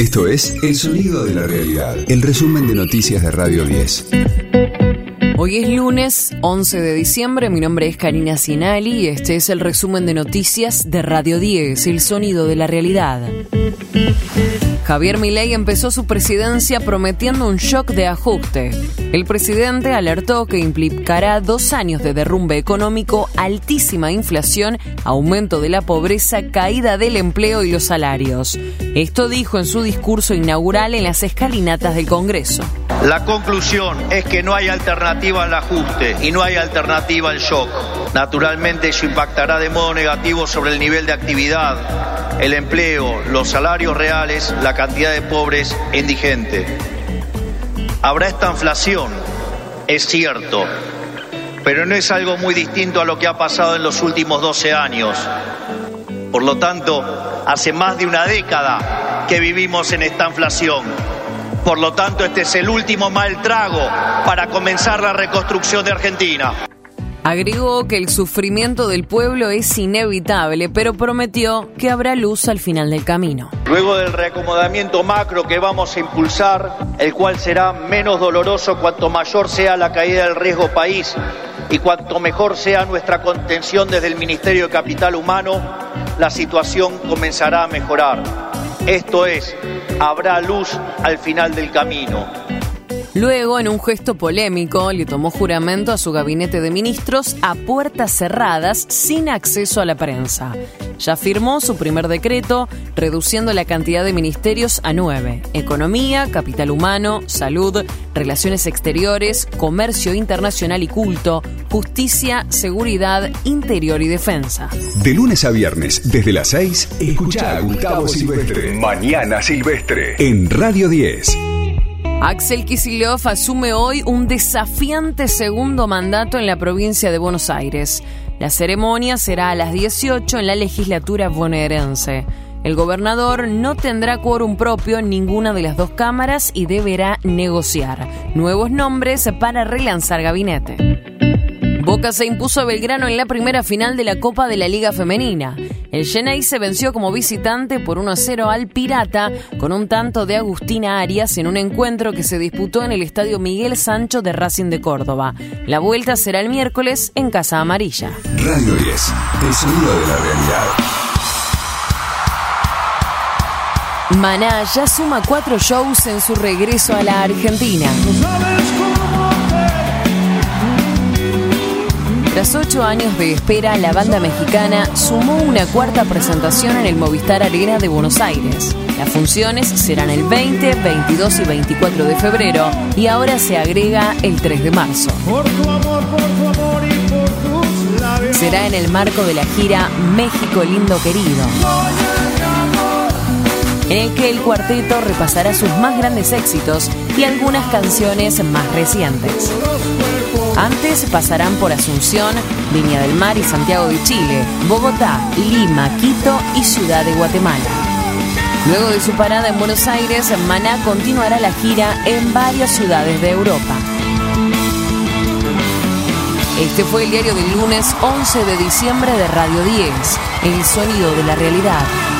Esto es El Sonido de la Realidad, el resumen de noticias de Radio 10. Hoy es lunes 11 de diciembre, mi nombre es Karina Sinali y este es el resumen de noticias de Radio 10, El Sonido de la Realidad. Javier Milei empezó su presidencia prometiendo un shock de ajuste. El presidente alertó que implicará dos años de derrumbe económico, altísima inflación, aumento de la pobreza, caída del empleo y los salarios. Esto dijo en su discurso inaugural en las escalinatas del Congreso. La conclusión es que no hay alternativa al ajuste y no hay alternativa al shock. Naturalmente eso impactará de modo negativo sobre el nivel de actividad, el empleo, los salarios reales, la cantidad de pobres e indigentes. Habrá esta inflación, es cierto, pero no es algo muy distinto a lo que ha pasado en los últimos 12 años. Por lo tanto, hace más de una década que vivimos en esta inflación. Por lo tanto, este es el último mal trago para comenzar la reconstrucción de Argentina. Agregó que el sufrimiento del pueblo es inevitable, pero prometió que habrá luz al final del camino. Luego del reacomodamiento macro que vamos a impulsar, el cual será menos doloroso cuanto mayor sea la caída del riesgo país y cuanto mejor sea nuestra contención desde el Ministerio de Capital Humano, la situación comenzará a mejorar. Esto es, habrá luz al final del camino. Luego, en un gesto polémico, le tomó juramento a su gabinete de ministros a puertas cerradas sin acceso a la prensa. Ya firmó su primer decreto, reduciendo la cantidad de ministerios a nueve. Economía, capital humano, salud, relaciones exteriores, comercio internacional y culto, justicia, seguridad, interior y defensa. De lunes a viernes, desde las 6, escucha a Gustavo Silvestre. Mañana Silvestre. En Radio 10. Axel Kicillof asume hoy un desafiante segundo mandato en la provincia de Buenos Aires. La ceremonia será a las 18 en la legislatura bonaerense. El gobernador no tendrá quórum propio en ninguna de las dos cámaras y deberá negociar nuevos nombres para relanzar gabinete. Boca se impuso a Belgrano en la primera final de la Copa de la Liga Femenina. El Genei se venció como visitante por 1 a 0 al Pirata con un tanto de Agustina Arias en un encuentro que se disputó en el Estadio Miguel Sancho de Racing de Córdoba. La vuelta será el miércoles en Casa Amarilla. Radio 10, el sonido de la realidad. Maná ya suma cuatro shows en su regreso a la Argentina. Tras ocho años de espera, la banda mexicana sumó una cuarta presentación en el Movistar Arena de Buenos Aires. Las funciones serán el 20, 22 y 24 de febrero y ahora se agrega el 3 de marzo. Será en el marco de la gira México Lindo Querido en el que el cuarteto repasará sus más grandes éxitos y algunas canciones más recientes. Antes pasarán por Asunción, Viña del Mar y Santiago de Chile, Bogotá, Lima, Quito y Ciudad de Guatemala. Luego de su parada en Buenos Aires, Maná continuará la gira en varias ciudades de Europa. Este fue el diario del lunes 11 de diciembre de Radio 10, El Sonido de la Realidad.